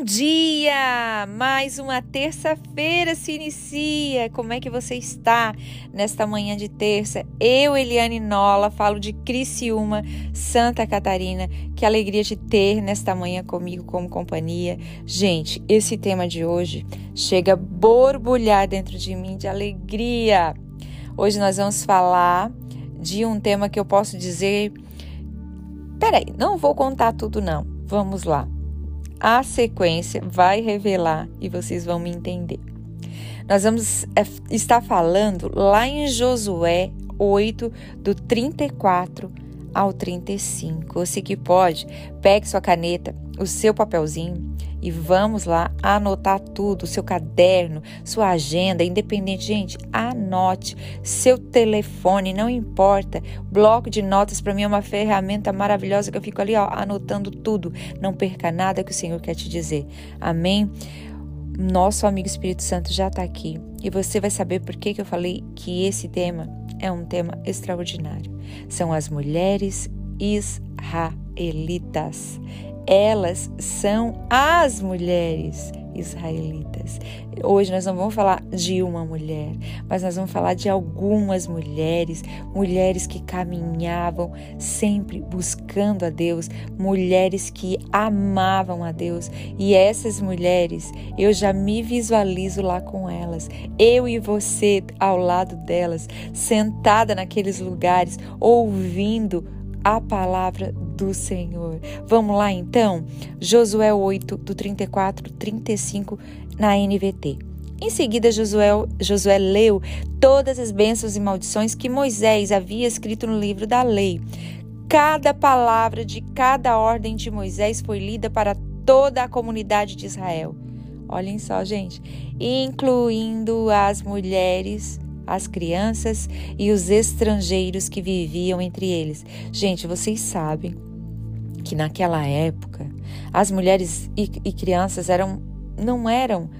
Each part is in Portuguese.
Bom dia! Mais uma terça-feira se inicia. Como é que você está nesta manhã de terça? Eu, Eliane Nola, falo de Criciúma, Santa Catarina. Que alegria de ter nesta manhã comigo como companhia. Gente, esse tema de hoje chega a borbulhar dentro de mim de alegria. Hoje nós vamos falar de um tema que eu posso dizer. Peraí, não vou contar tudo, não. Vamos lá a sequência vai revelar e vocês vão me entender. Nós vamos é, estar falando lá em Josué 8, do 34 ao 35. Você que pode, pegue sua caneta, o seu papelzinho e vamos lá anotar tudo, seu caderno, sua agenda, independente, gente, anote seu telefone, não importa. Bloco de notas para mim é uma ferramenta maravilhosa que eu fico ali, ó, anotando tudo. Não perca nada que o Senhor quer te dizer. Amém. Nosso amigo Espírito Santo já está aqui e você vai saber por que, que eu falei que esse tema é um tema extraordinário. São as mulheres israelitas elas são as mulheres israelitas. Hoje nós não vamos falar de uma mulher, mas nós vamos falar de algumas mulheres, mulheres que caminhavam sempre buscando a Deus, mulheres que amavam a Deus. E essas mulheres, eu já me visualizo lá com elas, eu e você ao lado delas, sentada naqueles lugares, ouvindo a palavra do Senhor. Vamos lá então? Josué 8, do 34, 35 na NVT. Em seguida, Josué, Josué leu todas as bênçãos e maldições que Moisés havia escrito no livro da lei. Cada palavra de cada ordem de Moisés foi lida para toda a comunidade de Israel. Olhem só, gente, incluindo as mulheres as crianças e os estrangeiros que viviam entre eles. Gente, vocês sabem que naquela época as mulheres e, e crianças eram não eram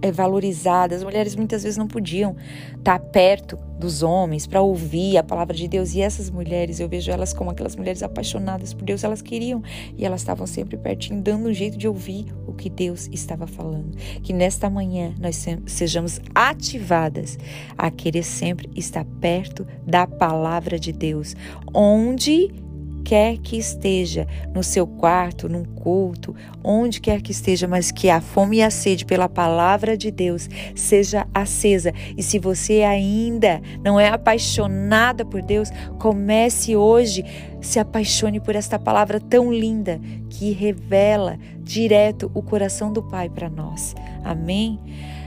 é, valorizadas. As mulheres muitas vezes não podiam estar perto dos homens para ouvir a palavra de Deus. E essas mulheres, eu vejo elas como aquelas mulheres apaixonadas por Deus, elas queriam e elas estavam sempre pertinho, dando um jeito de ouvir o que Deus estava falando. Que nesta manhã nós sejamos ativadas a querer sempre estar perto da palavra de Deus, onde quer que esteja, no seu quarto, num culto, onde quer que esteja, mas que a fome e a sede pela palavra de Deus seja acesa. E se você ainda não é apaixonada por Deus, comece hoje, se apaixone por esta palavra tão linda que revela direto o coração do Pai para nós. Amém?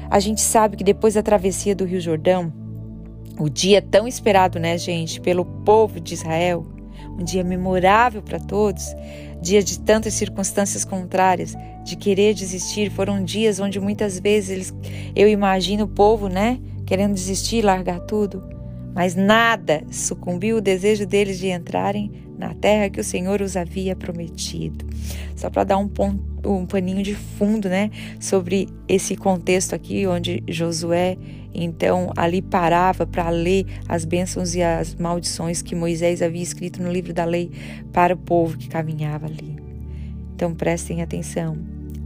A gente sabe que depois da travessia do Rio Jordão, o dia tão esperado, né, gente, pelo povo de Israel, um dia memorável para todos, dia de tantas circunstâncias contrárias, de querer desistir, foram dias onde muitas vezes eles, eu imagino o povo, né, querendo desistir, largar tudo, mas nada sucumbiu o desejo deles de entrarem na terra que o Senhor os havia prometido. Só para dar um, um paninho de fundo, né, sobre esse contexto aqui onde Josué então ali parava para ler as bênçãos e as maldições que Moisés havia escrito no livro da lei para o povo que caminhava ali. Então prestem atenção.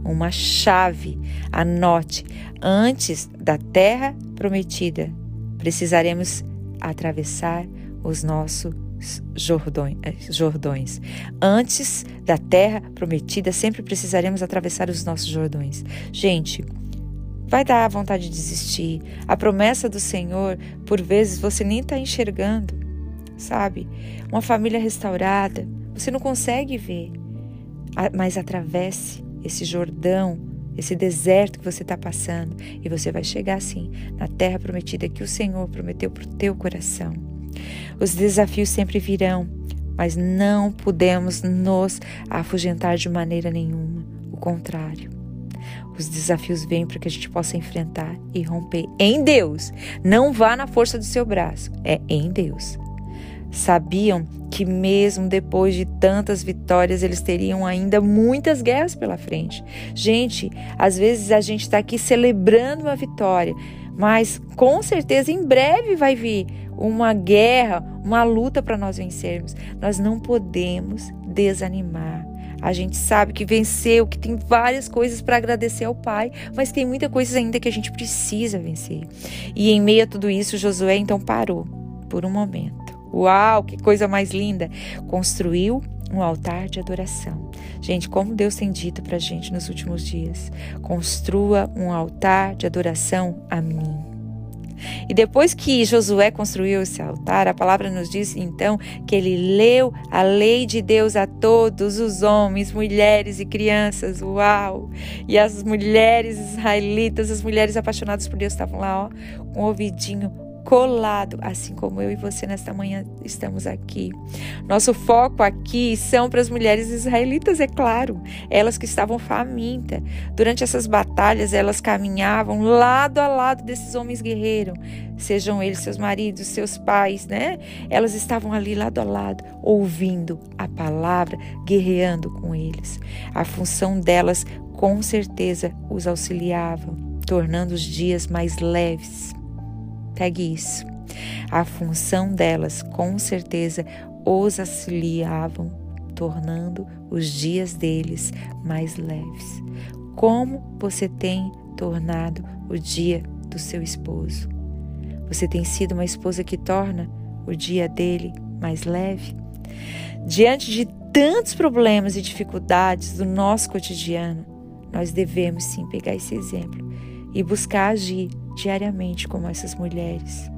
Uma chave, anote, antes da terra prometida, precisaremos atravessar os nossos eh, Jordões. Antes da terra prometida, sempre precisaremos atravessar os nossos Jordões. Gente, vai dar vontade de desistir. A promessa do Senhor, por vezes, você nem está enxergando, sabe? Uma família restaurada, você não consegue ver, mas atravesse esse Jordão, esse deserto que você está passando, e você vai chegar assim na terra prometida que o Senhor prometeu para o teu coração. Os desafios sempre virão, mas não podemos nos afugentar de maneira nenhuma. O contrário. Os desafios vêm para que a gente possa enfrentar e romper em Deus. Não vá na força do seu braço, é em Deus. Sabiam que, mesmo depois de tantas vitórias, eles teriam ainda muitas guerras pela frente. Gente, às vezes a gente está aqui celebrando uma vitória, mas com certeza em breve vai vir uma guerra, uma luta para nós vencermos. Nós não podemos desanimar. A gente sabe que venceu, que tem várias coisas para agradecer ao Pai, mas tem muita coisa ainda que a gente precisa vencer. E em meio a tudo isso, Josué então parou por um momento. Uau, que coisa mais linda! Construiu um altar de adoração. Gente, como Deus tem dito para a gente nos últimos dias: construa um altar de adoração a mim. E depois que Josué construiu esse altar, a palavra nos diz então que ele leu a lei de Deus a todos os homens, mulheres e crianças. Uau! E as mulheres israelitas, as mulheres apaixonadas por Deus estavam lá, ó, com o ouvidinho colado, assim como eu e você nesta manhã estamos aqui. Nosso foco aqui são para as mulheres israelitas, é claro, elas que estavam famintas. Durante essas batalhas, elas caminhavam lado a lado desses homens guerreiros, sejam eles seus maridos, seus pais, né? Elas estavam ali lado a lado, ouvindo a palavra, guerreando com eles. A função delas com certeza os auxiliava, tornando os dias mais leves. Pegue isso. A função delas, com certeza, os auxiliavam, tornando os dias deles mais leves. Como você tem tornado o dia do seu esposo? Você tem sido uma esposa que torna o dia dele mais leve? Diante de tantos problemas e dificuldades do nosso cotidiano, nós devemos sim pegar esse exemplo e buscar agir diariamente como essas mulheres,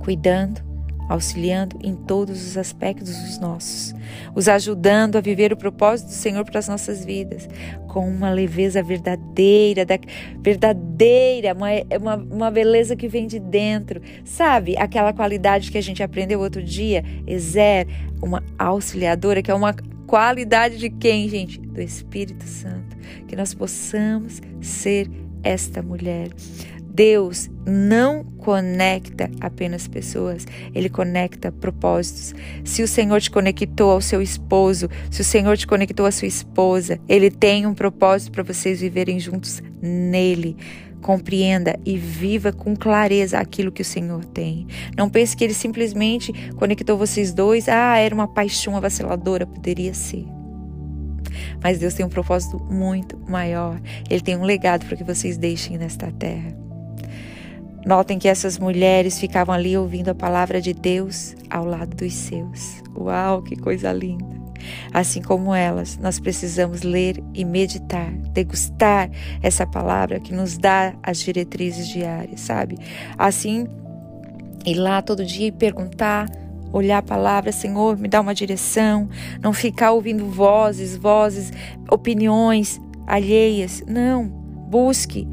cuidando, auxiliando em todos os aspectos dos nossos, os ajudando a viver o propósito do Senhor para as nossas vidas, com uma leveza verdadeira, da, verdadeira, uma, uma, uma beleza que vem de dentro, sabe? Aquela qualidade que a gente aprendeu outro dia, Ezer, uma auxiliadora, que é uma qualidade de quem, gente? Do Espírito Santo. Que nós possamos ser esta mulher. Deus não conecta apenas pessoas, ele conecta propósitos. Se o Senhor te conectou ao seu esposo, se o Senhor te conectou à sua esposa, ele tem um propósito para vocês viverem juntos nele. Compreenda e viva com clareza aquilo que o Senhor tem. Não pense que ele simplesmente conectou vocês dois, ah, era uma paixão vaciladora, poderia ser. Mas Deus tem um propósito muito maior. Ele tem um legado para que vocês deixem nesta terra. Notem que essas mulheres ficavam ali ouvindo a palavra de Deus ao lado dos seus. Uau, que coisa linda! Assim como elas, nós precisamos ler e meditar, degustar essa palavra que nos dá as diretrizes diárias, sabe? Assim, ir lá todo dia e perguntar olhar a palavra, Senhor, me dá uma direção, não ficar ouvindo vozes, vozes, opiniões alheias. Não, busque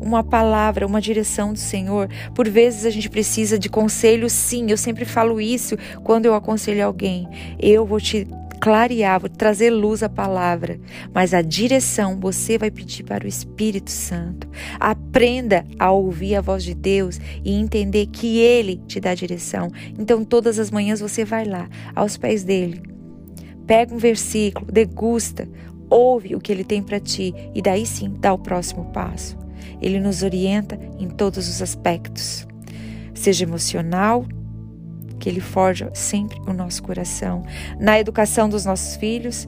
uma palavra, uma direção do Senhor. Por vezes a gente precisa de conselho, sim. Eu sempre falo isso quando eu aconselho alguém. Eu vou te clarear, trazer luz à palavra, mas a direção você vai pedir para o Espírito Santo. Aprenda a ouvir a voz de Deus e entender que Ele te dá direção. Então, todas as manhãs você vai lá, aos pés dele, pega um versículo, degusta, ouve o que Ele tem para ti e daí sim dá o próximo passo. Ele nos orienta em todos os aspectos, seja emocional, que Ele forja sempre o nosso coração. Na educação dos nossos filhos,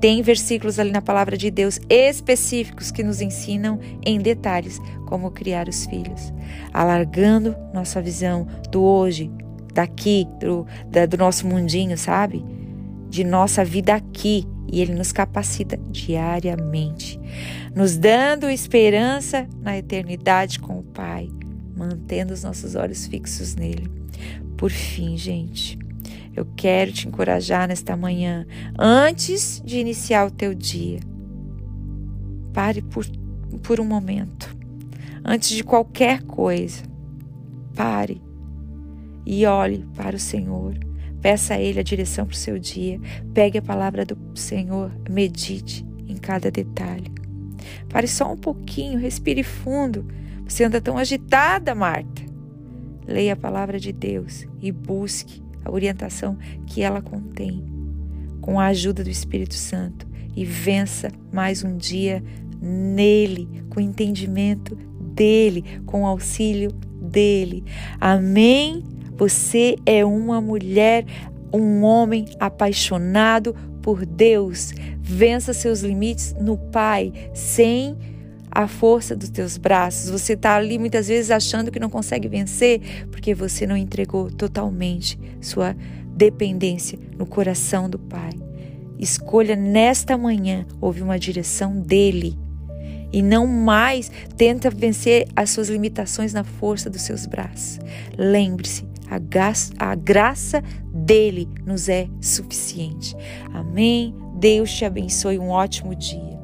tem versículos ali na palavra de Deus específicos que nos ensinam em detalhes como criar os filhos, alargando nossa visão do hoje, daqui, do, da, do nosso mundinho, sabe? De nossa vida aqui. E Ele nos capacita diariamente, nos dando esperança na eternidade com o Pai, mantendo os nossos olhos fixos nele. Por fim, gente, eu quero te encorajar nesta manhã, antes de iniciar o teu dia. Pare por, por um momento. Antes de qualquer coisa, pare e olhe para o Senhor. Peça a Ele a direção para o seu dia. Pegue a palavra do Senhor, medite em cada detalhe. Pare só um pouquinho, respire fundo. Você anda tão agitada, Marta. Leia a palavra de Deus e busque a orientação que ela contém, com a ajuda do Espírito Santo, e vença mais um dia nele, com o entendimento dele, com o auxílio dele. Amém? Você é uma mulher, um homem apaixonado por Deus. Vença seus limites no Pai, sem a força dos teus braços. Você está ali muitas vezes achando que não consegue vencer porque você não entregou totalmente sua dependência no coração do Pai. Escolha nesta manhã ouvir uma direção dele e não mais tenta vencer as suas limitações na força dos seus braços. Lembre-se, a, graça dele nos é suficiente. Amém. Deus te abençoe. Um ótimo dia.